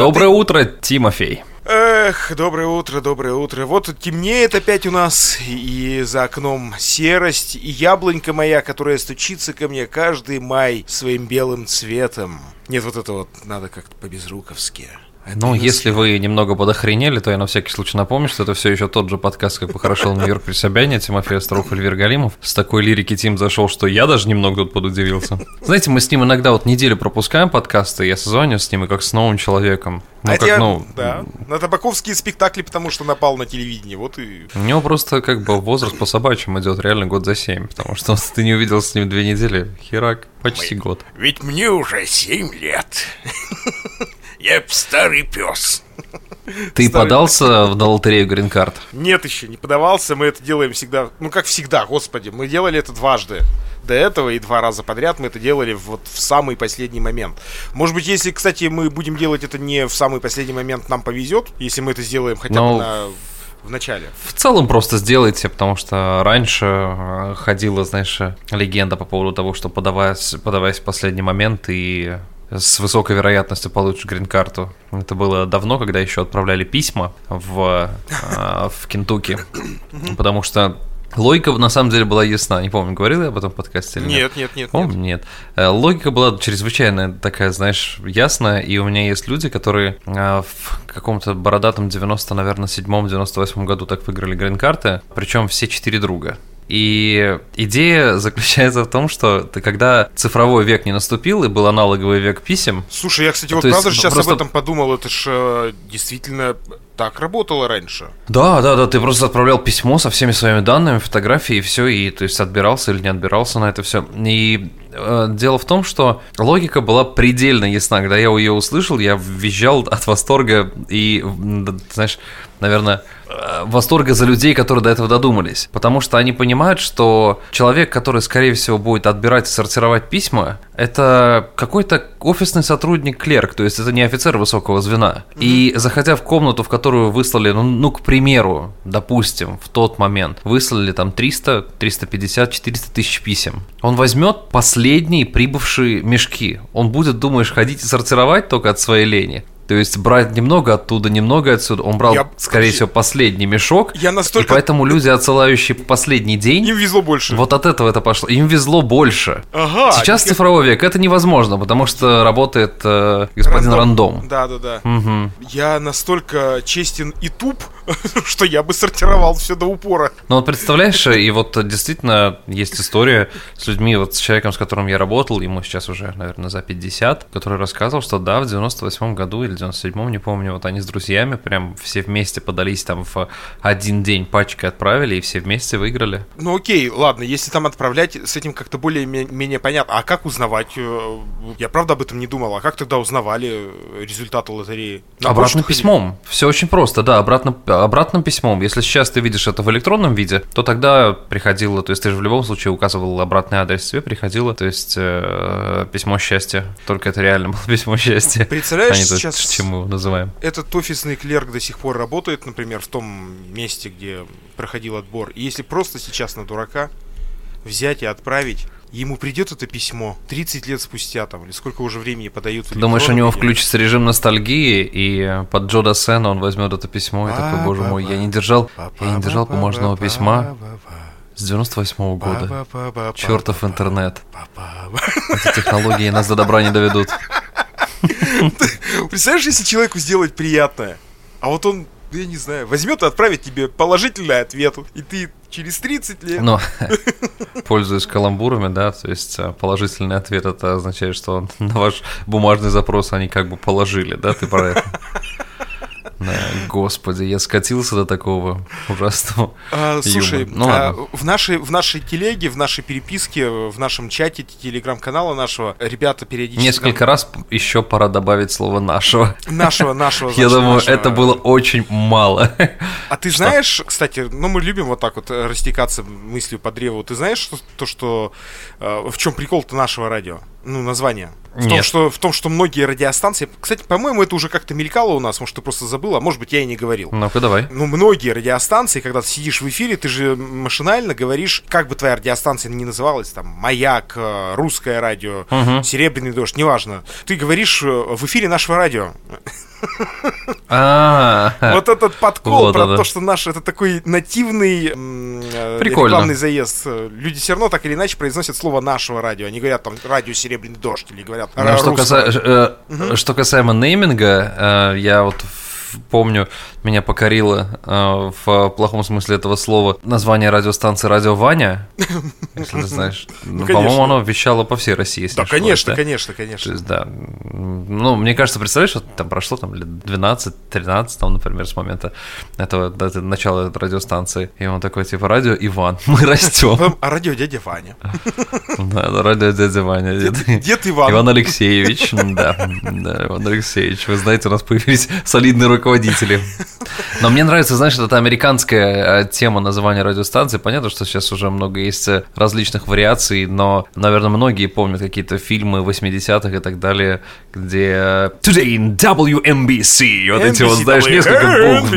Доброе утро, Тимофей. Эх, доброе утро, доброе утро. Вот темнеет опять у нас, и за окном серость, и яблонька моя, которая стучится ко мне каждый май своим белым цветом. Нет, вот это вот надо как-то по-безруковски. Ну, если вы немного подохренели, то я на всякий случай напомню, что это все еще тот же подкаст, как похорошел Нью-Йорк при Собяне, Тимофей Остров, Эльвир Галимов. С такой лирики Тим зашел, что я даже немного тут подудивился. Знаете, мы с ним иногда вот неделю пропускаем подкасты, я созвонюсь с ним и как с новым человеком. Ну, А как, я- ну, да, на табаковские спектакли, потому что напал на телевидение, вот и... у него просто как бы возраст по собачьим идет реально год за семь, потому что ты не увидел с ним две недели, херак, почти год. Ведь мне уже семь лет. Я старый пес. Ты Старый- подался в- на лотерею Грин-карт? Нет еще, не подавался, мы это делаем всегда, ну как всегда, господи, мы делали это дважды. До этого и два раза подряд мы это делали вот в самый последний момент. Может быть, если, кстати, мы будем делать это не в самый последний момент, нам повезет, если мы это сделаем хотя Ну, бы на, в начале. В целом просто сделайте, потому что раньше э, ходила, знаешь, э, легенда по поводу того, что подаваясь, подаваясь в последний момент и с высокой вероятностью получишь грин-карту. Это было давно, когда еще отправляли письма в, э, в Кентукки, потому что логика на самом деле была ясна. Не помню, говорил я об этом в подкасте или нет? Нет, нет, нет, Помню, нет. Э, Логика была чрезвычайно такая, знаешь, ясная, и у меня есть люди, которые э, в каком-то бородатом 90, наверное, 7-98 году так выиграли грин-карты, причем все четыре друга. И идея заключается в том, что ты, когда цифровой век не наступил и был аналоговый век писем, Слушай, я, кстати, вот правда сейчас просто- об этом подумал, это ж э, действительно так работало раньше. Да, да, да, ты просто отправлял письмо со всеми своими данными, фотографии и все, и то есть отбирался или не отбирался на это все. И э, дело в том, что логика была предельно ясна. Когда я ее услышал, я визжал от восторга и, знаешь, наверное, э, восторга за людей, которые до этого додумались. Потому что они понимают, что человек, который, скорее всего, будет отбирать и сортировать письма, это какой-то офисный сотрудник, клерк, то есть это не офицер высокого звена. И заходя в комнату, в которую выслали, ну, ну, к примеру, допустим, в тот момент, выслали там 300, 350, 400 тысяч писем, он возьмет последние прибывшие мешки. Он будет, думаешь, ходить и сортировать только от своей лени. То есть брать немного оттуда, немного отсюда. Он брал, Я- скорее всего, последний мешок. Я настолько- И поэтому люди, отсылающие последний день, Им везло больше. вот от этого это пошло. Им везло больше. Ага. Сейчас я- цифровой век это невозможно, потому что работает э, господин Рандом. Да, да, да. Мгм. Я настолько честен и туп, что я бы сортировал все до упора. Ну вот представляешь, и вот действительно есть история с людьми, вот с человеком, с которым я работал, ему сейчас уже, наверное, за 50, который рассказывал, что да, в 98 году или 97 не помню, вот они с друзьями прям все вместе подались там в один день пачкой отправили, и все вместе выиграли. Ну окей, ладно, если там отправлять, с этим как-то более-менее понятно. А как узнавать? Э, Я правда об этом не думал. А как тогда узнавали результаты лотереи? На Обратным письмом. Все очень просто, да, обратно, обратным письмом. Если сейчас ты видишь это в электронном виде, то тогда приходило, то есть ты же в любом случае указывал обратный адрес, тебе приходило, то есть э, письмо счастья. Только это реально было письмо счастья. Представляешь, а не то, сейчас- чем мы его называем. Этот офисный клерк до сих пор работает, например, в том месте, где проходил отбор. И если просто сейчас на дурака взять и отправить, ему придет это письмо 30 лет спустя, там, или сколько уже времени подают. Ты думаешь, у него включится режим ностальгии, и под Джо Дассена он возьмет это письмо и такой, боже мой, я не держал, я не держал бумажного письма с 98 года. Чертов интернет. Эти технологии нас до добра не доведут. Представляешь, если человеку сделать приятное, а вот он, я не знаю, возьмет и отправит тебе положительный ответ, и ты через 30 лет... Но, пользуясь каламбурами, да, то есть а, положительный ответ это означает, что на ваш бумажный запрос они как бы положили, да, ты про это? Да, господи, я скатился до такого ужасного. А, слушай. Ну а, в нашей в нашей телеге, в нашей переписке, в нашем чате телеграм-канала нашего ребята периодически Несколько раз еще пора добавить слово нашего. нашего нашего. Я думаю, нашего- это было очень мало. А ты знаешь, кстати, ну мы любим вот так вот э, растекаться мыслью по древу. Ты знаешь что, то, что э, в чем прикол-то нашего радио? Ну, название. В том, что, в том, что многие радиостанции... Кстати, по-моему, это уже как-то мелькало у нас, может, ты просто забыл, а может быть, я и не говорил. Ну-ка, давай. Ну, многие радиостанции, когда ты сидишь в эфире, ты же машинально говоришь, как бы твоя радиостанция ни называлась, там, «Маяк», э, «Русское радио», «Серебряный дождь», неважно. Ты говоришь э, в эфире нашего радио. А, Вот этот подкол про то, что наш это такой нативный э, рекламный заезд. Люди все равно так или иначе произносят слово нашего радио. Они говорят там радио Серебряный дождь или говорят Ну, что, «Русское». каса- э, что касаемо нейминга, э, я вот в- помню, меня покорило э, в плохом смысле этого слова название радиостанции «Радио Ваня», если ты знаешь. Ну, конечно. По-моему, оно вещало по всей России, если Да, конечно, да? конечно, То конечно. есть, да. Ну, мне кажется, представляешь, вот там прошло там лет 12-13, там, например, с момента этого, это, начала радиостанции. И он такой, типа, радио Иван, мы растем. А радио дядя Ваня. Да, радио дядя Ваня. Дед, Иван. Иван Алексеевич, да, да, Иван Алексеевич, вы знаете, у нас появились солидные руководители. Но мне нравится, знаешь, это американская э, тема названия радиостанции. Понятно, что сейчас уже много есть э, различных вариаций, но, наверное, многие помнят какие-то фильмы 80-х и так далее, где э, Today in WMBC, вот эти вот, знаешь, несколько букв,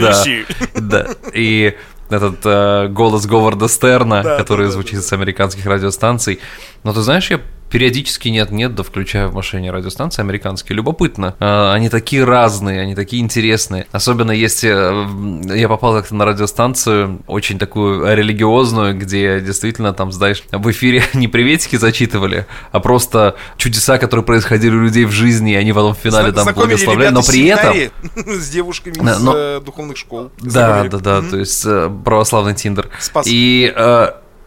да. И этот э, голос Говарда Стерна, Да, который да, да, звучит да, с американских радиостанций. Но ты знаешь, я периодически нет-нет, да включаю в машине радиостанции американские. Любопытно. Э, Они такие разные, они такие интересные. Особенно если э, я попал как-то на радиостанцию очень такую религиозную, где действительно там, знаешь, в эфире не приветики зачитывали, а просто чудеса, которые происходили у людей в жизни, и они потом в финале там благословляли. Но при этом... с девушками из э, духовных школ. Да, да, да, то есть э, православный Тиндер. И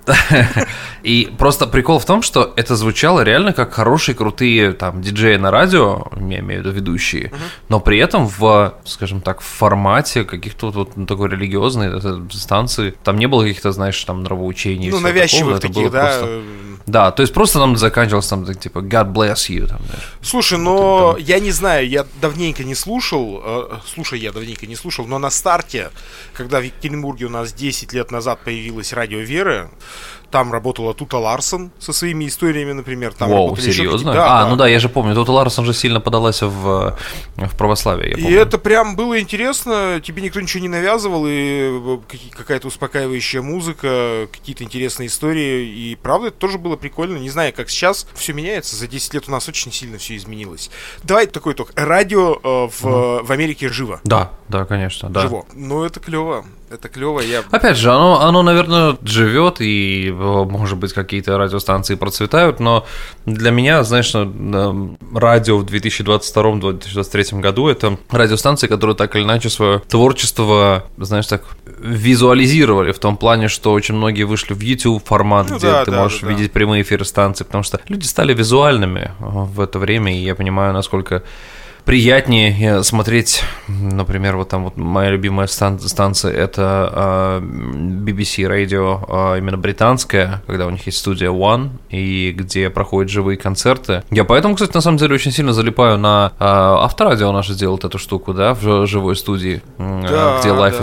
и просто прикол в том, что это звучало реально как хорошие, крутые там диджеи на радио, я имею в виду ведущие, но при этом в, скажем так, в формате каких-то вот, ну, такой религиозной э, станции, там не было каких-то, знаешь, там нравоучений. Ну, навязчивых таких, да. э, Да, то есть просто там заканчивалось там типа God bless you, там. Слушай, но я не знаю, я давненько не слушал, э, слушай, я давненько не слушал, но на старте, когда в Екатеринбурге у нас 10 лет назад появилась радио Веры, там работала Тута Ларсон со своими историями, например. Там еще серьезно? какие- Да, а, да. ну да, я же помню, тут Ларсон же сильно подалась в, в православие, И это прям было интересно, тебе никто ничего не навязывал, и э, какая-то успокаивающая музыка, какие-то интересные истории, и правда это тоже было прикольно, не знаю, как сейчас все меняется, за 10 лет у нас очень сильно все изменилось. Давай такой итог, радио э, в, в Америке живо, Да, да, конечно, да. живо, ну это клево, это клево, я... Опять же, оно, оно, наверное, живет, и, может быть, какие-то радиостанции процветают, но для меня, знаешь, радио в 2022-2023 году это радиостанции, которые так или иначе свое творчество, знаешь, так визуализировали в том плане, что очень многие вышли в YouTube формат, Ну где да, ты да, можешь да, да. видеть прямые эфиры станции, потому что люди стали визуальными в это время, и я понимаю, насколько приятнее э, смотреть, например, вот там вот моя любимая стан- станция это э, BBC Radio, э, именно британская, когда у них есть студия One, и где проходят живые концерты. Я поэтому, кстати, на самом деле очень сильно залипаю на э, авторадио наше делает эту штуку, да, в жи- живой студии, Да, где live да.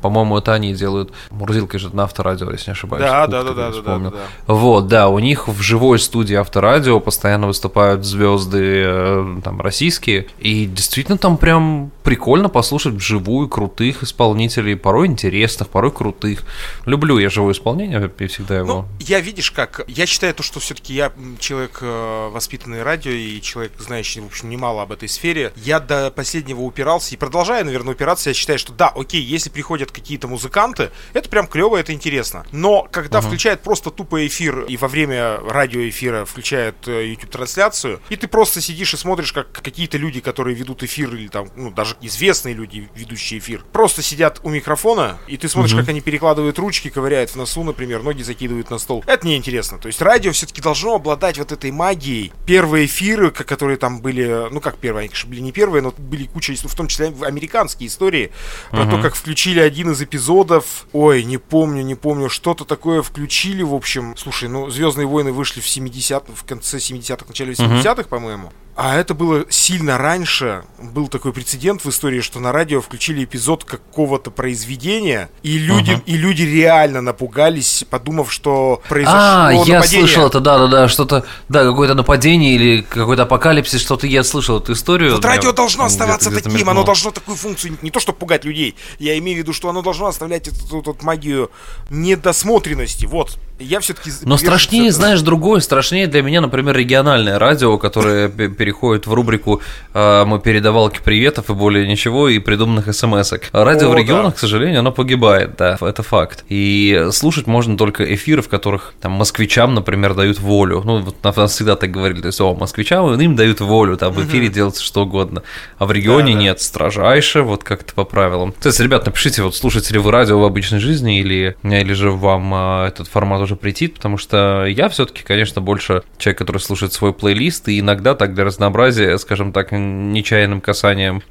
По-моему, это они делают. Мурзилка же на авторадио, если не ошибаюсь. Да, Ух да, да, да, вспомнил. да, да. Вот, да, у них в живой студии авторадио постоянно выступают звезды э, там российские, и действительно там прям прикольно послушать вживую крутых исполнителей, порой интересных, порой крутых. Люблю я живое исполнение и всегда его. Ну, я видишь как, я считаю то, что все-таки я человек э, воспитанный радио и человек, знающий, в общем, немало об этой сфере. Я до последнего упирался и продолжаю, наверное, упираться. Я считаю, что да, окей, если приходят какие-то музыканты, это прям клево, это интересно. Но когда включают просто тупо эфир и во время радиоэфира включают э, YouTube-трансляцию, и ты просто сидишь и смотришь, как какие-то люди, которые ведут эфир, или там, ну, даже известные люди, ведущие эфир, просто сидят у микрофона, и ты смотришь, как они перекладывают ручки, ковыряют в носу, например, ноги закидывают на стол. Это неинтересно. То есть радио все-таки должно обладать вот этой магией. Первые эфиры, которые там были, ну как первые, они, конечно, были не первые, но были куча, в том числе американские истории, про то, как включили один из эпизодов. Ой, не помню, не помню, что-то такое включили, в общем. Слушай, ну Звездные войны вышли в 70 в конце 70-х, начале 80-х, по-моему. А это было сильно раньше. Был такой прецедент в истории, что на радио включили эпизод какого-то произведения, и люди, uh-huh. и люди реально напугались, подумав, что произошло А, нападение. я слышал это, да-да-да, что-то, да, какое-то нападение или какой-то апокалипсис, что-то я слышал эту историю. Вот радио должно оставаться таким, оно должно такую функцию, не то чтобы пугать людей, я имею в виду, что оно должно оставлять эту, эту, эту магию недосмотренности, вот. Я все-таки... Но страшнее, знаешь, другое, страшнее для меня, например, региональное радио, которое переходит в рубрику э, «Мы передавалки приветов» и более ничего, и придуманных смс-ок. Радио О, в регионах, да. к сожалению, оно погибает, да, это факт. И слушать можно только эфиры, в которых там москвичам, например, дают волю. Ну, вот нас всегда так говорили, то есть, о, москвичам им дают волю, там в эфире угу. делать что угодно. А в регионе да, да. нет, строжайше, вот как-то по правилам. Кстати, ребят, напишите, вот слушаете ли вы радио в обычной жизни, или, или же вам а, этот формат уже претит, потому что я все-таки, конечно, больше человек, который слушает свой плейлист, и иногда так для разнообразия, скажем так, нечаянным касанием,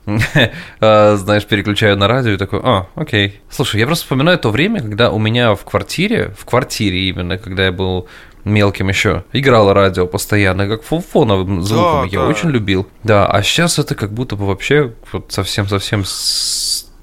а, знаешь, переключаю на радио и такой, а, окей. Слушай, я просто вспоминаю то время, когда у меня в квартире, в квартире именно, когда я был мелким еще, играло радио постоянно, как фоновым звуком, да, я да. очень любил. Да, а сейчас это как будто бы вообще вот совсем-совсем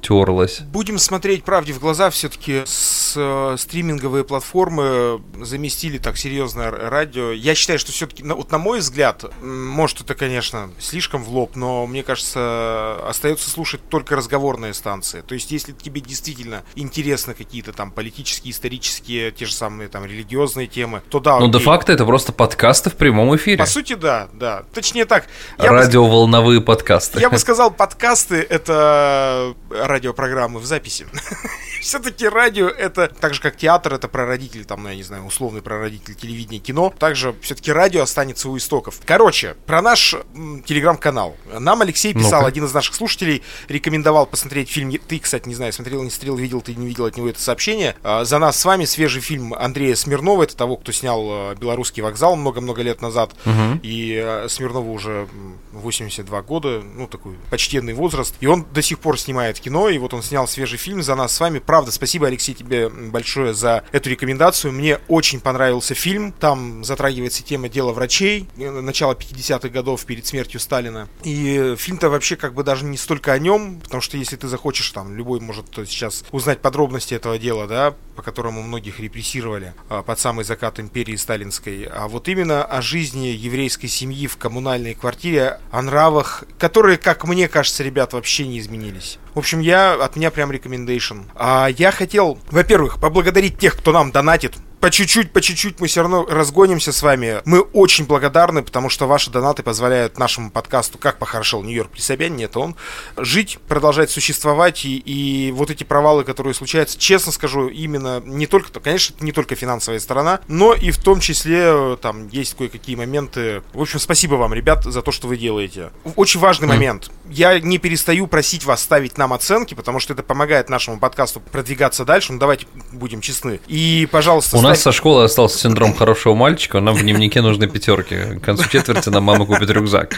стерлось. Будем смотреть правде в глаза, все-таки с, э, стриминговые платформы заместили так серьезно радио. Я считаю, что все-таки, вот на мой взгляд, может это, конечно, слишком в лоб, но мне кажется, остается слушать только разговорные станции. То есть, если тебе действительно интересны какие-то там политические, исторические, те же самые там религиозные темы, то да. Ну, де-факто это просто подкасты в прямом эфире. По сути, да, да. Точнее так. Радиоволновые бы, подкасты. Я бы сказал, подкасты это радиопрограммы в записи. Все-таки радио это так же, как театр, это прародитель, там, ну, я не знаю, условный прародитель телевидения, кино. Также все-таки радио останется у истоков. Короче, про наш телеграм-канал. Нам Алексей писал, ну один из наших слушателей, рекомендовал посмотреть фильм. Ты, кстати, не знаю, смотрел, не смотрел, видел, ты не видел от него это сообщение. А, за нас с вами свежий фильм Андрея Смирнова, это того, кто снял а, «Белорусский вокзал» много-много лет назад. Угу. И а, Смирнову уже 82 года, ну, такой почтенный возраст. И он до сих пор снимает кино, и вот он снял свежий фильм за нас с вами. Правда, спасибо, Алексей, тебе большое за эту рекомендацию. Мне очень понравился фильм. Там затрагивается тема дела врачей, э, начала 50-х годов перед смертью Сталина. И фильм-то вообще как бы даже не столько о нем, потому что если ты захочешь, там, любой может сейчас узнать подробности этого дела, да, по которому многих репрессировали а, под самый закат империи сталинской, а вот именно о жизни еврейской семьи в коммунальной квартире, о нравах, которые, как мне кажется, ребят, вообще не изменились. В общем, я от меня прям рекомендейшн. А я хотел, во-первых, поблагодарить тех, кто нам донатит по чуть-чуть, по чуть-чуть мы все равно разгонимся с вами. Мы очень благодарны, потому что ваши донаты позволяют нашему подкасту «Как похорошел Нью-Йорк при Собянине», это он, жить, продолжать существовать, и, и вот эти провалы, которые случаются, честно скажу, именно не только, конечно, не только финансовая сторона, но и в том числе там есть кое-какие моменты. В общем, спасибо вам, ребят, за то, что вы делаете. Очень важный момент. Я не перестаю просить вас ставить нам оценки, потому что это помогает нашему подкасту продвигаться дальше. Ну, давайте будем честны. И, пожалуйста, У нас нас со школы остался синдром хорошего мальчика, нам в дневнике нужны пятерки. К концу четверти нам мама купит рюкзак.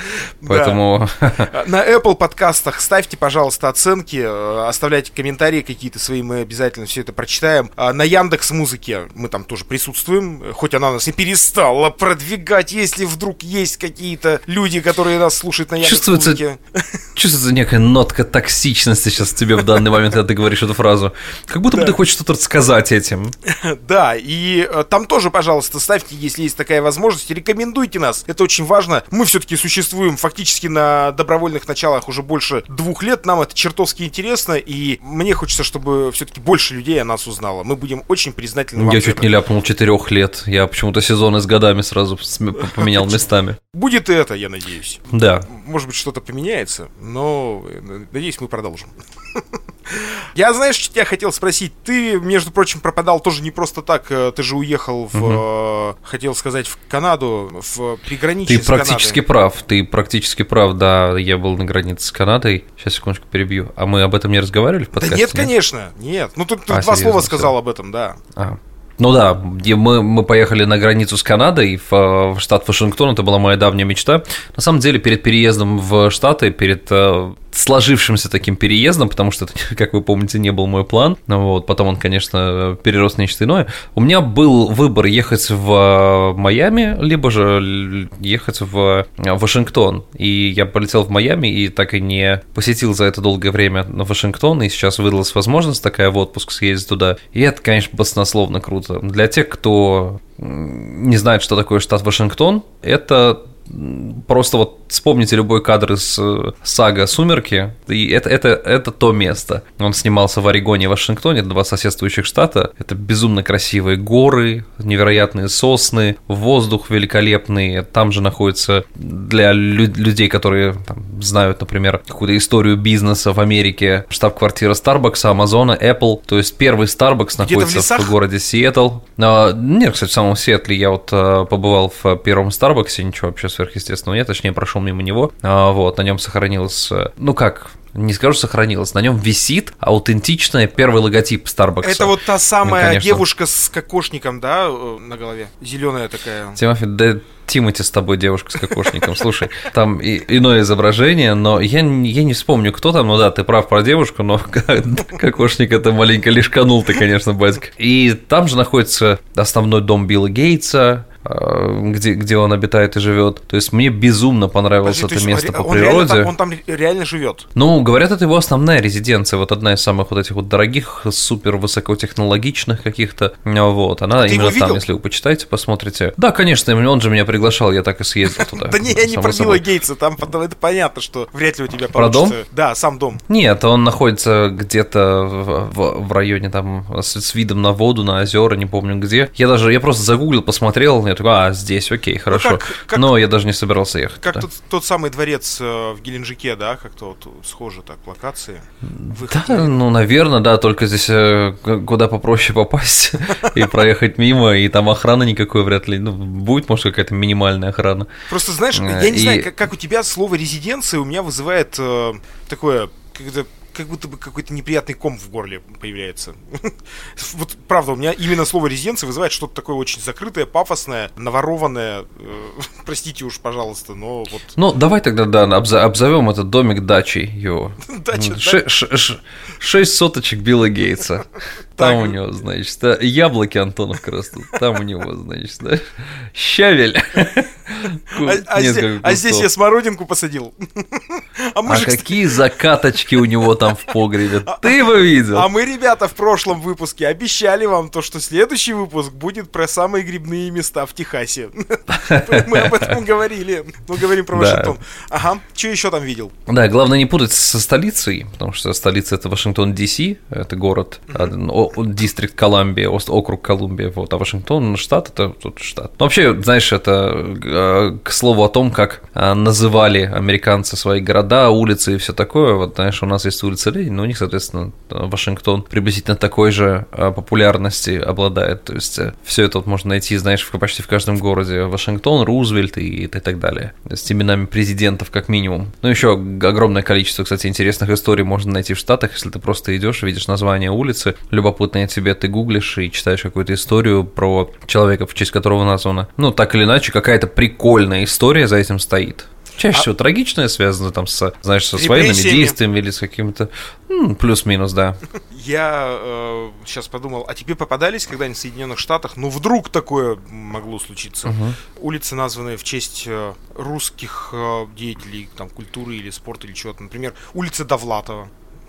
Поэтому... На Apple подкастах ставьте, пожалуйста, оценки, э, оставляйте комментарии какие-то свои, мы обязательно все это прочитаем. А на Яндекс Музыке мы там тоже присутствуем, хоть она нас и перестала продвигать, если вдруг есть какие-то люди, которые нас слушают на Яндекс Музыке. Чувствуется некая нотка токсичности сейчас тебе в данный момент, когда ты говоришь эту фразу. Как будто бы ты хочешь что-то рассказать этим. Да, и и э, там тоже, пожалуйста, ставьте, если есть такая возможность, рекомендуйте нас. Это очень важно. Мы все-таки существуем фактически на добровольных началах уже больше двух лет. Нам это чертовски интересно, и мне хочется, чтобы все-таки больше людей о нас узнало. Мы будем очень признательны вам. Я чуть не ляпнул четырех лет. Я почему-то сезоны с годами сразу поменял местами. Будет это, я надеюсь. Да. Может быть, что-то поменяется, но э, надеюсь, мы продолжим. Я, знаешь, что тебя хотел спросить? Ты, между прочим, пропадал тоже не просто так. Э, ты же уехал в, угу. хотел сказать, в Канаду, в приграничье Ты практически прав, ты практически прав, да. Я был на границе с Канадой. Сейчас, секундочку, перебью. А мы об этом не разговаривали в подкасте? Да нет, нет? конечно, нет. Ну, тут, тут а, два слова сказал все. об этом, да. А. Ну да, мы, мы поехали на границу с Канадой в, в штат Вашингтон, это была моя давняя мечта. На самом деле, перед переездом в Штаты, перед э, сложившимся таким переездом, потому что это, как вы помните, не был мой план. Вот, потом он, конечно, перерос нечто иное. У меня был выбор ехать в Майами, либо же ехать в Вашингтон. И я полетел в Майами и так и не посетил за это долгое время Вашингтон, и сейчас выдалась возможность такая в отпуск съездить туда. И это, конечно, баснословно круто. Для тех, кто не знает, что такое штат Вашингтон, это просто вот вспомните любой кадр из э, сага «Сумерки», и это, это, это то место. Он снимался в Орегоне и Вашингтоне, два соседствующих штата. Это безумно красивые горы, невероятные сосны, воздух великолепный. Там же находится для лю- людей, которые там, знают, например, какую-то историю бизнеса в Америке, штаб-квартира Starbucks, Амазона, Apple. То есть первый Starbucks находится в, в городе Сиэтл. А, нет, кстати, в самом Сиэтле я вот а, побывал в первом Старбаксе, ничего вообще сверхъестественного нет, точнее, прошел мимо него. А, вот, на нем сохранилось, э, ну как, не скажу, сохранилось, на нем висит аутентичный первый логотип Starbucks. Это вот та самая ну, конечно... девушка с кокошником, да, э, на голове? Зеленая такая. Тимофей, да Тимати с тобой девушка с кокошником. Слушай, там и, иное изображение, но я, я не вспомню, кто там. Ну да, ты прав про девушку, но кокошник это маленько лишканул ты, конечно, батька. И там же находится основной дом Билла Гейтса, где, где он обитает и живет. То есть мне безумно понравилось Подожди, это место он, по природе. Реально, он там реально живет. Ну, говорят, это его основная резиденция. Вот одна из самых вот этих вот дорогих, супер высокотехнологичных каких-то. Вот, она а именно там, если вы почитаете, посмотрите. Да, конечно, он же меня приглашал, я так и съездил туда. Да не, я не про Билла Гейтса, там это понятно, что вряд ли у тебя. Про дом? Да, сам дом. Нет, он находится где-то в районе там с видом на воду, на озера, не помню где. Я даже, я просто загуглил, посмотрел, я такой, а, здесь, окей, ну, хорошо. Ну, как, как, Но я даже не собирался ехать. Как тот, тот самый дворец э, в Геленджике, да, как-то вот схоже так, локации. Выход да, ну, наверное, да, только здесь э, куда попроще попасть и проехать мимо, и там охраны никакой вряд ли, ну, будет, может, какая-то минимальная охрана. Просто, знаешь, я не знаю, как у тебя слово резиденция у меня вызывает э, такое, когда как будто бы какой-то неприятный ком в горле появляется. вот правда, у меня именно слово резиденция вызывает что-то такое очень закрытое, пафосное, наворованное. Э, простите уж, пожалуйста, но вот. Ну, давай тогда, да, обзовем этот домик дачей его. Дача, Шесть соточек Билла Гейтса. Там у него, значит, яблоки Антоновка растут. Там у него, значит, да, щавель. А, а, здесь, а я смородинку посадил. А, а какие закаточки у него там в погребе? Ты его видел? А мы, ребята, в прошлом выпуске обещали вам то, что следующий выпуск будет про самые грибные места в Техасе. Мы об этом говорили. Мы говорим про Вашингтон. Ага, что еще там видел? Да, главное не путать со столицей, потому что столица это Вашингтон, Д.С., это город, дистрикт Колумбия, округ Колумбия, вот, а Вашингтон штат это тут штат. Ну, вообще, знаешь, это э, к слову о том, как э, называли американцы свои города, улицы и все такое. Вот, знаешь, у нас есть улица но у них, соответственно, Вашингтон приблизительно такой же э, популярности обладает. То есть все это вот можно найти, знаешь, почти в каждом городе. Вашингтон, Рузвельт и, и так далее. С именами президентов как минимум. Ну, еще огромное количество, кстати, интересных историй можно найти в Штатах, если ты просто идешь, видишь название улицы, любопытное тебе, ты гуглишь и читаешь какую-то историю про человека, в честь которого названа. Ну, так или иначе, какая-то прикольная история за этим стоит. Чаще а... всего трагичное связано там с, знаешь, со своими действиями или с каким-то ну, плюс-минус, да. Я э, сейчас подумал, а тебе попадались когда-нибудь в Соединенных Штатах? Ну вдруг такое могло случиться. Угу. Улицы, названные в честь э, русских э, деятелей там культуры или спорта или чего-то. Например, улица Довлатова.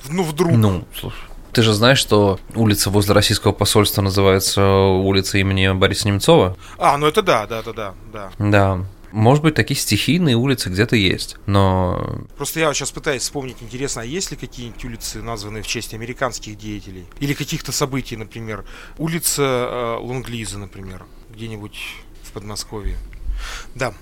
Ну вдруг. Ну, слушай. Ты же знаешь, что улица возле российского посольства называется улица имени Бориса Немцова? А, ну это да, да, да, да, да. Да. Может быть, такие стихийные улицы где-то есть, но... Просто я сейчас пытаюсь вспомнить, интересно, а есть ли какие-нибудь улицы, названные в честь американских деятелей? Или каких-то событий, например. Улица э, Лонглиза, например, где-нибудь в Подмосковье. Да,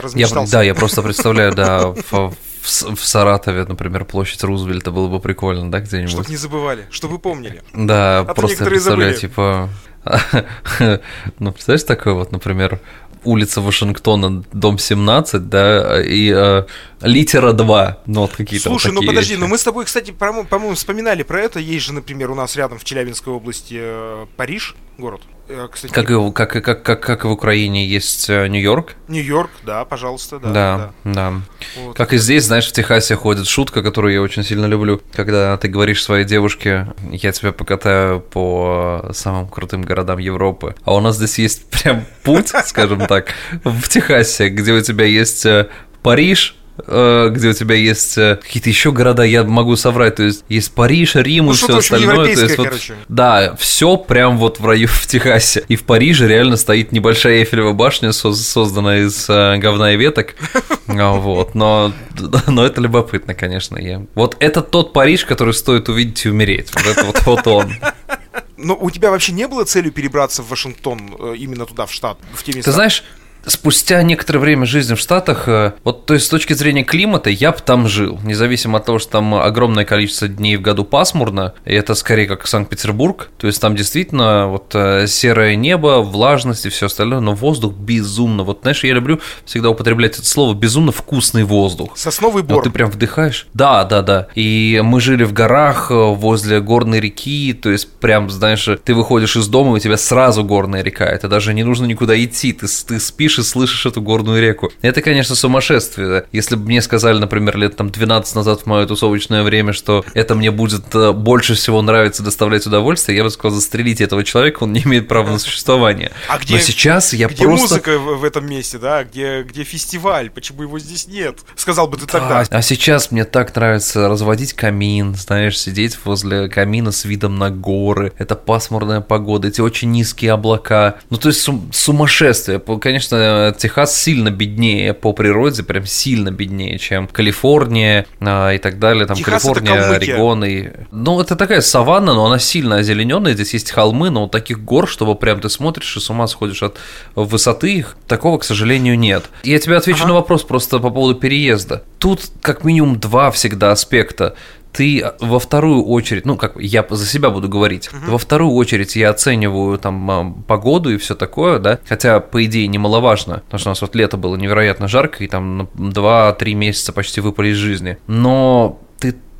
размечтался. Я, да, я просто представляю, да, в, в, в Саратове, например, площадь Рузвельта было бы прикольно, да, где-нибудь. Чтобы не забывали, чтобы помнили. Да, а просто представляю, забыли. типа... ну, представляешь, такое вот, например, улица Вашингтона, дом 17, да, и э, литера 2, ну вот какие-то Слушай, вот ну подожди, вещи. ну мы с тобой, кстати, по-моему, вспоминали про это, есть же, например, у нас рядом в Челябинской области э, Париж, город. Э, кстати, как, и, как, как, как, как в Украине есть э, Нью-Йорк. Нью-Йорк, да, пожалуйста, да. Да, да. да. Вот. Как и здесь, знаешь, в Техасе ходит шутка, которую я очень сильно люблю, когда ты говоришь своей девушке, я тебя покатаю по самым крутым городам Европы. А у нас здесь есть прям путь, скажем так, в Техасе, где у тебя есть э, Париж, где у тебя есть э, какие-то еще города, я могу соврать, то есть есть Париж, Рим ну, и все остальное. То есть, вот, да, все прям вот в раю в Техасе. И в Париже реально стоит небольшая Эйфелева башня, созданная из э, говна и веток. А, вот, но, но это любопытно, конечно. Я... Вот это тот Париж, который стоит увидеть и умереть. Вот это вот, вот он. Но у тебя вообще не было целью перебраться в Вашингтон, именно туда, в штат, в те места? Ты знаешь, спустя некоторое время жизни в Штатах, э, вот то есть с точки зрения климата, я бы там жил, независимо от того, что там огромное количество дней в году пасмурно, и это скорее как Санкт-Петербург, то есть там действительно вот э, серое небо, влажность и все остальное, но воздух безумно, вот знаешь, я люблю всегда употреблять это слово, безумно вкусный воздух. Сосновый бор. Вот ты прям вдыхаешь. Да, да, да. И мы жили в горах э, возле горной реки, то есть прям, знаешь, ты выходишь из дома, и у тебя сразу горная река, это даже не нужно никуда идти, ты, ты спишь и слышишь эту горную реку. Это, конечно, сумасшествие. Да? Если бы мне сказали, например, лет там 12 назад в мое тусовочное время, что это мне будет э, больше всего нравиться доставлять удовольствие, я бы сказал, застрелите этого человека, он не имеет права на существование. А где, Но сейчас я где просто... музыка в, этом месте, да? Где, где фестиваль? Почему его здесь нет? Сказал бы ты тогда. А сейчас мне так нравится разводить камин, знаешь, сидеть возле камина с видом на горы. Это пасмурная погода, эти очень низкие облака. Ну, то есть сум- сумасшествие. Конечно, Техас сильно беднее по природе, прям сильно беднее, чем Калифорния а, и так далее. Там Техас Калифорния, Орегон и... Ну, это такая саванна, но она сильно озелененная. Здесь есть холмы, но вот таких гор, чтобы прям ты смотришь и с ума сходишь от высоты их, такого, к сожалению, нет. Я тебе отвечу ага. на вопрос просто по поводу переезда. Тут как минимум два всегда аспекта ты во вторую очередь, ну как я за себя буду говорить, угу. во вторую очередь я оцениваю там а, погоду и все такое, да, хотя по идее немаловажно, потому что у нас вот лето было невероятно жарко и там 2-3 месяца почти выпали из жизни, но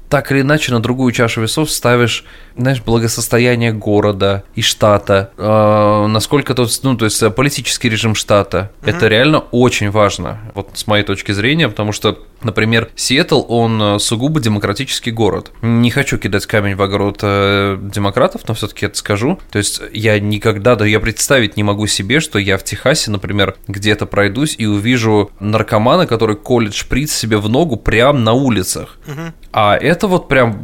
так или иначе на другую чашу весов ставишь, знаешь, благосостояние города и штата, э, насколько тут, ну, то есть политический режим штата. Mm-hmm. Это реально очень важно, вот с моей точки зрения, потому что Например, Сиэтл, он э, сугубо демократический город. Не хочу кидать камень в огород э, демократов, но все-таки это скажу. То есть я никогда, да я представить не могу себе, что я в Техасе, например, где-то пройдусь и увижу наркомана, который колет шприц себе в ногу прямо на улицах. Угу. А это вот прям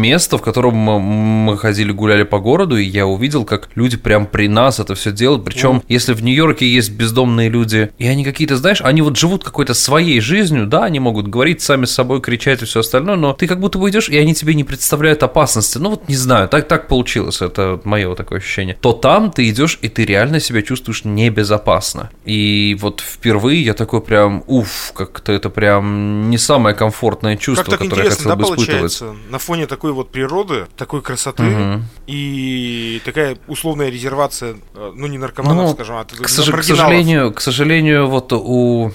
место, в котором мы ходили, гуляли по городу, и я увидел, как люди прям при нас это все делают. Причем, mm. если в Нью-Йорке есть бездомные люди, и они какие-то, знаешь, они вот живут какой-то своей жизнью, да, они могут говорить сами с собой, кричать и все остальное, но ты как будто бы идешь, и они тебе не представляют опасности. Ну вот не знаю, так так получилось, это мое вот такое ощущение. То там ты идешь, и ты реально себя чувствуешь небезопасно. И вот впервые я такой прям, уф, как-то это прям не самое комфортное чувство, которое я хотел да, бы испытывать. На фоне такой вот природы, такой красоты угу. и такая условная резервация, э, ну не наркоманов, ну, скажем, а к, сож- к сожалению, к сожалению, вот у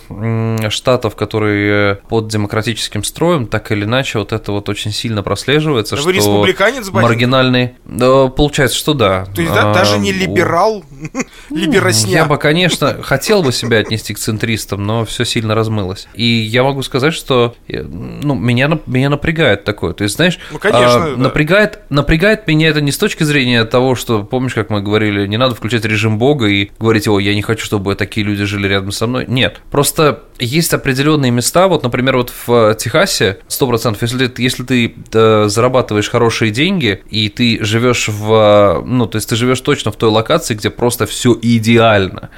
штатов, которые под демократическим строем, так или иначе, вот это вот очень сильно прослеживается. Да что вы республиканец, Бадин? Маргинальный. Да, получается, что да. То есть а, даже не либерал, либеросня. Я бы, конечно, хотел бы себя отнести к центристам, но все сильно размылось. И я могу сказать, что э, ну, меня, меня напрягает такое. То есть, знаешь, ну, конечно, а, да. напрягает, напрягает меня это не с точки зрения того, что, помнишь, как мы говорили, не надо включать режим Бога и говорить, о, я не хочу, чтобы такие люди жили рядом со мной. Нет, просто есть определенные места, вот, например, вот в Техасе, 100%, если если ты э, зарабатываешь хорошие деньги, и ты живешь в, ну, то есть ты живешь точно в той локации, где просто все идеально,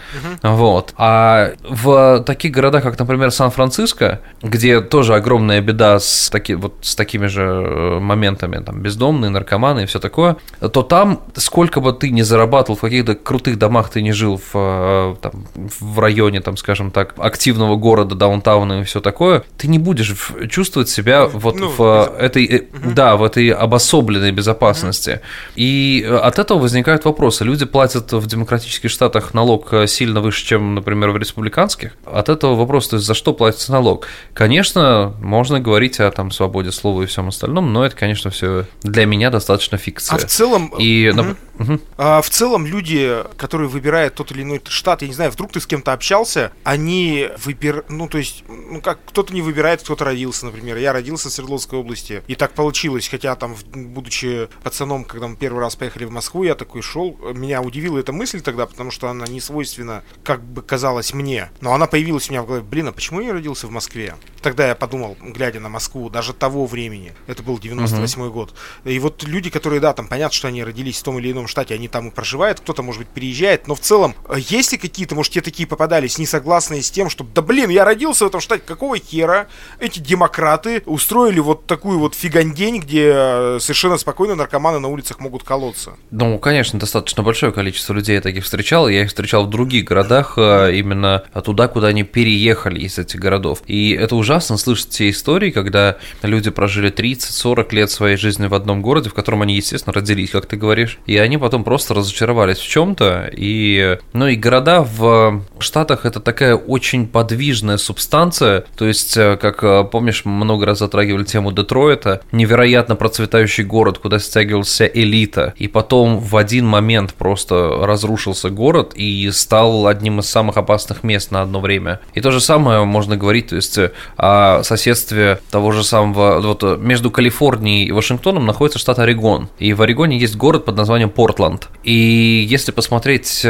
угу. вот. А в таких городах, как, например, Сан-Франциско, где тоже огромная беда с, таки, вот, с такими же э, моментами, там, бездомные, наркоманы и все такое, то там, сколько бы ты ни зарабатывал в каких-то крутых домах, ты не жил в, э, там, в районе, там, скажем так, активного города, города, даунтауна и все такое, ты не будешь чувствовать себя вот ну, в без... этой, угу. да, в этой обособленной безопасности. Угу. И от этого возникают вопросы. Люди платят в демократических штатах налог сильно выше, чем, например, в республиканских. От этого вопрос, то есть за что платится налог? Конечно, можно говорить о там свободе слова и всем остальном, но это, конечно, все для меня достаточно фикция. А в целом... И, угу. Угу. А в целом люди, которые выбирают тот или иной штат, я не знаю, вдруг ты с кем-то общался, они выбирают, ну, то есть, ну, как кто-то не выбирает, кто-то родился, например. Я родился в Свердловской области, и так получилось, хотя там, будучи пацаном, когда мы первый раз поехали в Москву, я такой шел, меня удивила эта мысль тогда, потому что она не свойственна, как бы казалось мне, но она появилась у меня в голове, блин, а почему я родился в Москве? Тогда я подумал, глядя на Москву, даже того времени, это был 98 угу. год, и вот люди, которые, да, там понятно, что они родились в том или ином штате, они там и проживают, кто-то, может быть, переезжает, но в целом, э, есть ли какие-то, может, те такие попадались, не согласные с тем, что, да блин, я родился в этом штате, какого хера эти демократы устроили вот такую вот фигандень, где э, совершенно спокойно наркоманы на улицах могут колоться? Ну, конечно, достаточно большое количество людей я таких встречал, я их встречал в других городах, э, именно туда, куда они переехали из этих городов. И это ужасно слышать те истории, когда люди прожили 30-40 лет своей жизни в одном городе, в котором они, естественно, родились, как ты говоришь, и они потом просто разочаровались в чем-то. И, ну и города в Штатах это такая очень подвижная субстанция. То есть, э, как э, помнишь, много раз затрагивали тему Детройта, невероятно процветающий город, куда стягивался элита. И потом в один момент просто разрушился город и стал одним из самых опасных мест на одно время. И то же самое можно говорить, то есть э, о соседстве того же самого, вот между Калифорнией и Вашингтоном находится штат Орегон. И в Орегоне есть город под названием Портланд. И если посмотреть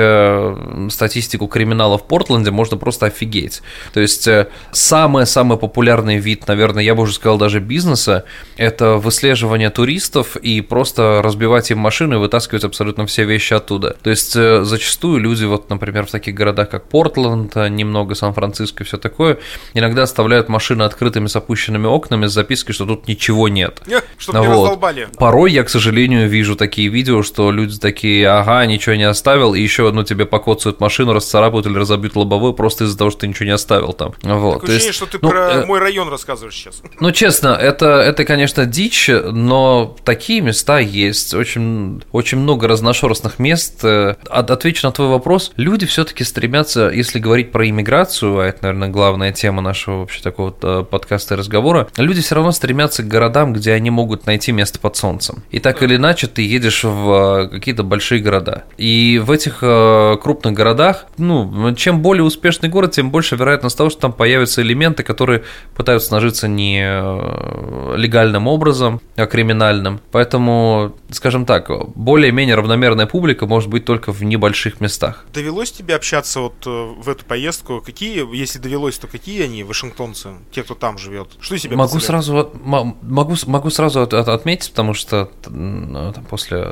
статистику криминала в Портленде, можно просто офигеть. То есть э, самый-самый популярный вид, наверное, я бы уже сказал даже бизнеса, это выслеживание туристов и просто разбивать им машины и вытаскивать абсолютно все вещи оттуда. То есть э, зачастую люди, вот, например, в таких городах, как Портленд, немного Сан-Франциско и все такое, иногда оставляют машины открытыми с опущенными окнами с запиской, что тут ничего нет. Чтобы вот. не раздолбали. Порой я, к сожалению, вижу такие видео, что люди такие, ага, ничего не оставил, и еще, ну, тебе покоцают машину, расцарапают или разобьют лобовое просто из-за того, что ты ничего не оставил там. Вот. Такое ощущение, есть, что ты ну, про э... мой район рассказываешь сейчас. Ну, честно, это, это, конечно, дичь, но такие места есть. Очень, очень много разношерстных мест. Э, отвечу на твой вопрос. Люди все-таки стремятся, если говорить про иммиграцию, а это, наверное, главная тема нашего вообще такого э, подкаста и разговора, люди все равно стремятся к городам, где они могут найти место под солнцем. И так или иначе ты едешь в э, какие-то большие города. И в этих крупных городах, ну, чем более успешный город, тем больше вероятность того, что там появятся элементы, которые пытаются нажиться не э, легальным образом, а криминальным. Поэтому, скажем так, более-менее равномерная публика может быть только в небольших местах. Довелось тебе общаться вот в эту поездку? Какие, если довелось, то какие они, вашингтонцы, те, кто там живет? Что себе Могу сразу, могу, могу сразу отметить, потому что там, после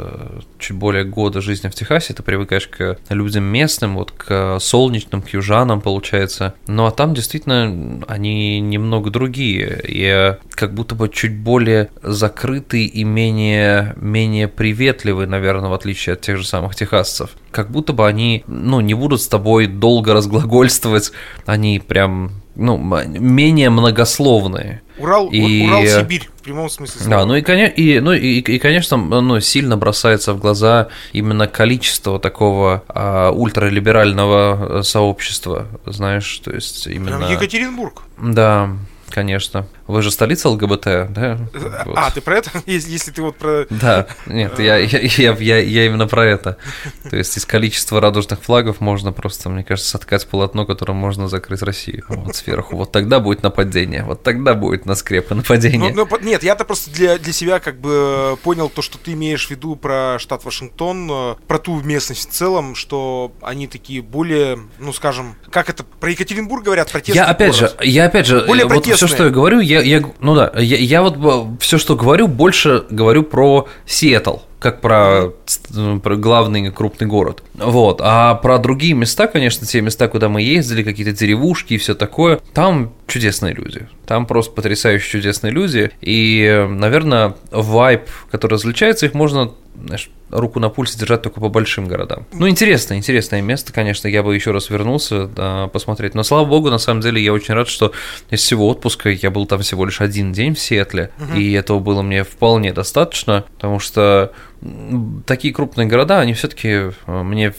чуть более года жизни в Техасе ты привыкаешь к людям местным, вот к солнечным, к южанам, получается. Ну а там действительно они немного другие, и как будто бы чуть более закрытые и менее, менее приветливые, наверное, в отличие от тех же самых техасцев. Как будто бы они, ну, не будут с тобой долго разглагольствовать, они прям ну, менее многословные. Урал, и... Урал-Сибирь, в прямом смысле слова. Да, ну и, и, ну, и, и, конечно, ну, сильно бросается в глаза именно количество такого а, ультралиберального э, сообщества, знаешь, то есть именно... Прям Екатеринбург. Да, конечно. Вы же столица ЛГБТ, да? Вот. А, ты про это? Если, ты вот про... Да, нет, я, я, я, я, я именно про это. То есть из количества радужных флагов можно просто, мне кажется, соткать полотно, которым можно закрыть Россию. Вот сверху. Вот тогда будет нападение. Вот тогда будет на скрепы нападение. Ну, ну, нет, я-то просто для, для себя как бы понял то, что ты имеешь в виду про штат Вашингтон, э, про ту местность в целом, что они такие более, ну скажем, как это, про Екатеринбург говорят, протестный Я опять город. же, я опять же, более вот все, что я говорю, я я, я, ну да, я, я вот э, все, что говорю, больше говорю про Сиэтл как про, про главный крупный город. Вот. А про другие места, конечно, те места, куда мы ездили, какие-то деревушки и все такое, там чудесные люди. Там просто потрясающие чудесные люди. И, наверное, вайб, который различается, их можно знаешь, руку на пульсе держать только по большим городам. Ну, интересно, интересное место, конечно, я бы еще раз вернулся да, посмотреть. Но, слава богу, на самом деле, я очень рад, что из всего отпуска я был там всего лишь один день в Сиэтле, угу. и этого было мне вполне достаточно, потому что такие крупные города, они все-таки э, мне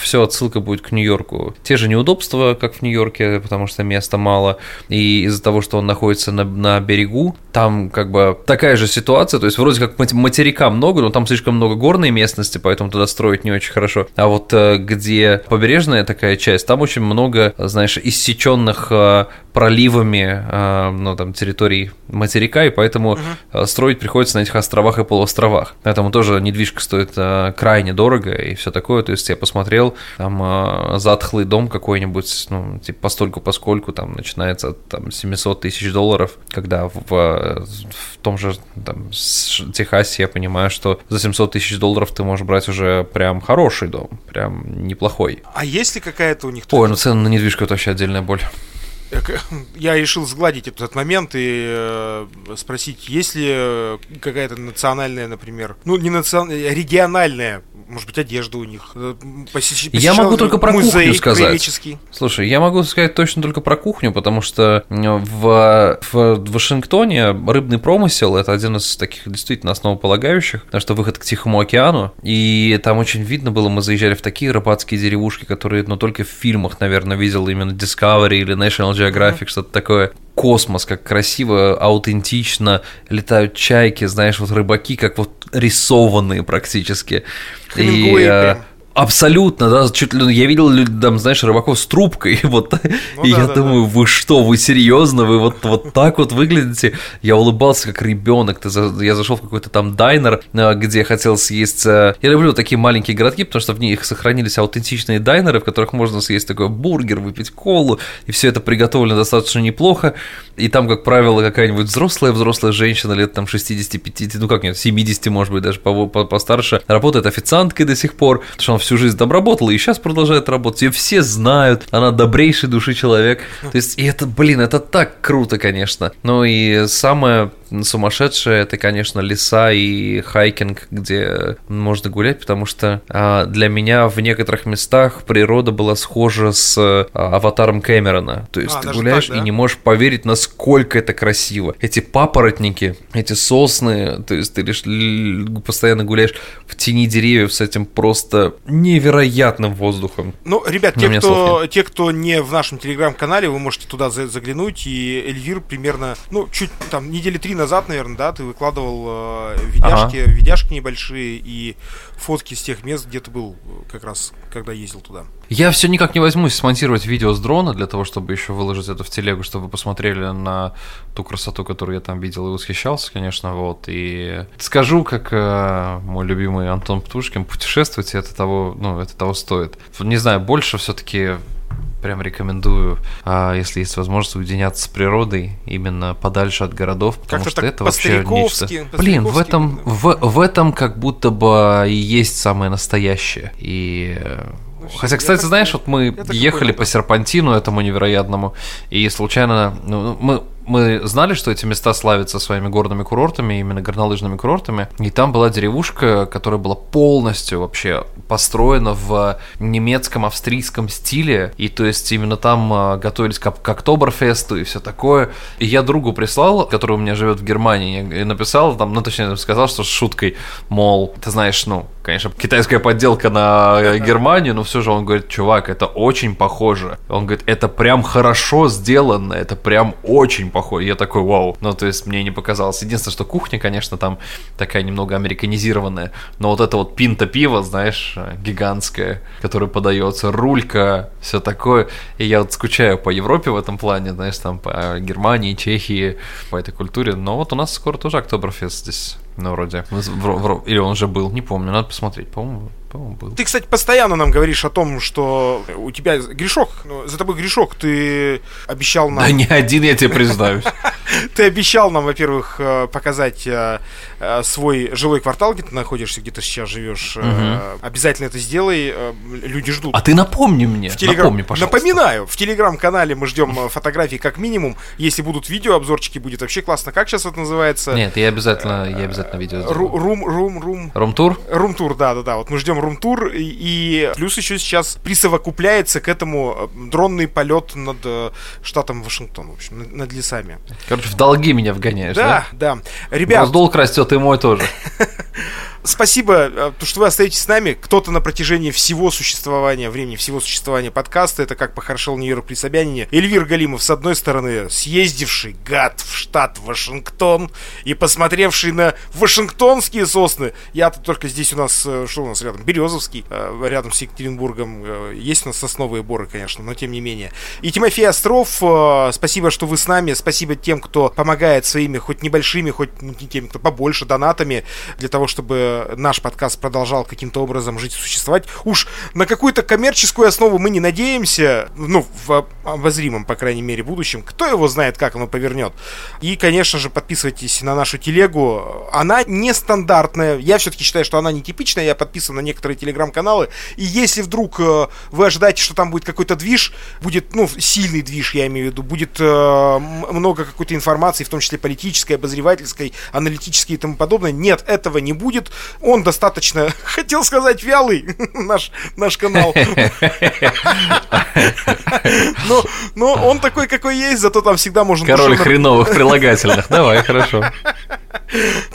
все отсылка будет к Нью-Йорку. Те же неудобства, как в Нью-Йорке, потому что места мало, и из-за того, что он находится на, на берегу, там как бы такая же ситуация, то есть вроде как материка много, но там слишком много горной местности, поэтому туда строить не очень хорошо. А вот э, где побережная такая часть, там очень много, знаешь, иссеченных э, проливами, э, ну там территорий материка, и поэтому uh-huh. строить приходится на этих островах и полуостровах. Поэтому тоже недвижка стоит крайне дорого и все такое. То есть я посмотрел, там затхлый дом какой-нибудь, ну типа постольку поскольку там начинается от там 700 тысяч долларов, когда в в том же там, Техасе я понимаю, что за 700 тысяч долларов ты можешь брать уже прям хороший дом, прям неплохой. А есть ли какая-то у них... Ой, ну цены на недвижку это вообще отдельная боль. Я решил сгладить этот момент и э, спросить, есть ли какая-то национальная, например, ну не национальная, региональная может быть, одежда у них. Э, посещ... Я могу только про кухню сказать. Слушай, я могу сказать точно только про кухню, потому что в, в Вашингтоне рыбный промысел это один из таких действительно основополагающих, потому что выход к Тихому океану, и там очень видно было, мы заезжали в такие рыбацкие деревушки, которые, ну, только в фильмах, наверное, видел именно Discovery или National Geographic, mm-hmm. что-то такое космос, как красиво, аутентично летают чайки, знаешь, вот рыбаки, как вот рисованные практически. И, э, Абсолютно, да, чуть ли я видел, там, знаешь, рыбаков с трубкой, вот, ну, и да, я да, думаю, да. вы что, вы серьезно, вы вот, вот так вот выглядите? Я улыбался как ребенок, я зашел в какой-то там дайнер, э, где хотел съесть, э, я люблю такие маленькие городки, потому что в них сохранились аутентичные дайнеры, в которых можно съесть такой бургер, выпить колу, и все это приготовлено достаточно неплохо, и там, как правило, какая-нибудь взрослая, взрослая женщина лет там 60-50, ну как нет, 70, может быть, даже постарше, работает официанткой до сих пор, потому что всю жизнь там и сейчас продолжает работать. Ее все знают, она добрейшей души человек. То есть, и это, блин, это так круто, конечно. Ну и самое сумасшедшее это, конечно, леса и хайкинг, где можно гулять, потому что а, для меня в некоторых местах природа была схожа с а, аватаром Кэмерона. То есть а, ты гуляешь так, да? и не можешь поверить, насколько это красиво. Эти папоротники, эти сосны, то есть ты лишь постоянно гуляешь в тени деревьев с этим просто невероятным воздухом. Ну, ребят, те кто, те, кто не в нашем телеграм-канале, вы можете туда заглянуть, и Эльвир примерно, ну, чуть там недели три назад, наверное, да, ты выкладывал э, видяшки, ага. видяшки небольшие и фотки с тех мест, где ты был как раз, когда ездил туда. Я все никак не возьмусь смонтировать видео с дрона для того, чтобы еще выложить это в телегу, чтобы вы посмотрели на ту красоту, которую я там видел и восхищался, конечно, вот. И скажу, как э, мой любимый Антон Птушкин, путешествовать это того, ну, это того стоит. Не знаю, больше все-таки прям рекомендую, а, если есть возможность, уединяться с природой именно подальше от городов, потому как что это вообще нечто. Блин, в этом, в, в этом как будто бы и есть самое настоящее. И ну, Хотя, кстати, знаешь, вот мы ехали по серпантину этому невероятному, и случайно, ну, мы мы знали, что эти места славятся своими горными курортами, именно горнолыжными курортами. И там была деревушка, которая была полностью вообще построена в немецком, австрийском стиле. И то есть именно там а, готовились к, к Октоберфесту и все такое. И я другу прислал, который у меня живет в Германии, и написал там, ну точнее сказал, что с шуткой, мол, ты знаешь, ну, конечно, китайская подделка на Германию, но все же он говорит, чувак, это очень похоже. Он говорит, это прям хорошо сделано, это прям очень похоже похож. Я такой, вау. Ну, то есть мне не показалось. Единственное, что кухня, конечно, там такая немного американизированная. Но вот это вот пинта пива, знаешь, гигантская, которая подается, рулька, все такое. И я вот скучаю по Европе в этом плане, знаешь, там по Германии, Чехии, по этой культуре. Но вот у нас скоро тоже Октоберфест здесь, ну, вроде. Или он уже был, не помню, надо посмотреть. По-моему, по-моему, был. Ты, кстати, постоянно нам говоришь о том, что у тебя грешок, за тобой грешок, ты обещал нам... Да не один, я тебе признаюсь. Ты обещал нам, во-первых, э, показать э, э, свой жилой квартал, где ты находишься, где ты сейчас живешь. Угу. Обязательно это сделай. Люди ждут. А ты напомни мне. В телеграм... Напомни, пожалуйста. Напоминаю, в телеграм-канале мы ждем фотографий как минимум. Если будут видео, обзорчики, будет вообще классно. Как сейчас это называется? Нет, я обязательно, я обязательно видео сделаю. Рум, рум, рум. Рум-тур? Рум-тур, да, да, да. Вот мы ждем рум-тур. И, плюс еще сейчас присовокупляется к этому дронный полет над штатом Вашингтон, в общем, над лесами. Короче, в долги меня вгоняешь, да? Да, да. Ребят... У долг растет, и мой тоже. Спасибо, э, то, что вы остаетесь с нами. Кто-то на протяжении всего существования, времени всего существования подкаста, это как похорошел Нью-Йорк при Собянине. Эльвир Галимов, с одной стороны, съездивший гад в штат Вашингтон и посмотревший на вашингтонские сосны. Я-то только здесь у нас, э, что у нас рядом, Березовский, э, рядом с Екатеринбургом. Есть у нас сосновые боры, конечно, но тем не менее. И Тимофей Остров, спасибо, что вы с нами. Спасибо тем, кто помогает своими, хоть небольшими, хоть теми, кто побольше, донатами, для того, чтобы наш подкаст продолжал каким-то образом жить и существовать. Уж на какую-то коммерческую основу мы не надеемся, ну, в обозримом, по крайней мере, будущем. Кто его знает, как оно повернет. И, конечно же, подписывайтесь на нашу телегу. Она нестандартная. Я все-таки считаю, что она нетипичная. Я подписан на некоторые телеграм-каналы. И если вдруг э, вы ожидаете, что там будет какой-то движ, будет, ну, сильный движ, я имею в виду, будет э, много какой-то информации, в том числе политической, обозревательской, аналитической и тому подобное. Нет, этого не будет он достаточно, хотел сказать, вялый, наш, наш канал. Но, но он такой, какой есть, зато там всегда можно... Король душевно... хреновых прилагательных. Давай, хорошо.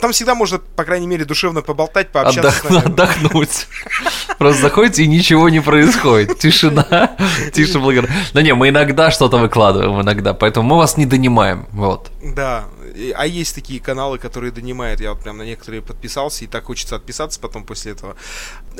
Там всегда можно, по крайней мере, душевно поболтать, пообщаться. Отдохну, отдохнуть. Просто заходите, и ничего не происходит. Тишина, тише благодаря. Да не, мы иногда что-то выкладываем, иногда, поэтому мы вас не донимаем. Вот. Да, а есть такие каналы, которые донимают. Я вот прям на некоторые подписался, и так хочется отписаться потом после этого.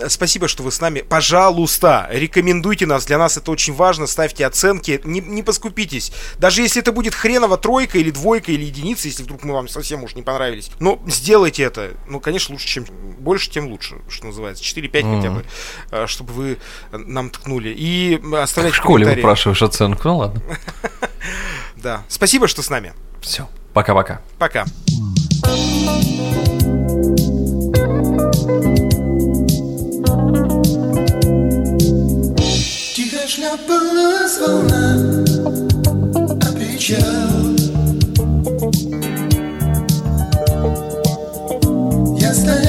Спасибо, что вы с нами. Пожалуйста, рекомендуйте нас. Для нас это очень важно. Ставьте оценки. Не, не поскупитесь. Даже если это будет хреново тройка или двойка или единица, если вдруг мы вам совсем уж не понравились. Но сделайте это. Ну, конечно, лучше, чем больше, тем лучше, что называется. 4-5 mm-hmm. хотя бы, э, чтобы вы нам ткнули. И оставляйте В школе выпрашиваешь оценку. Ну ладно. Да. Спасибо, что с нами. Все. Пока-пока. Пока. Тихо шляпалась волна, отвечал. Я стоял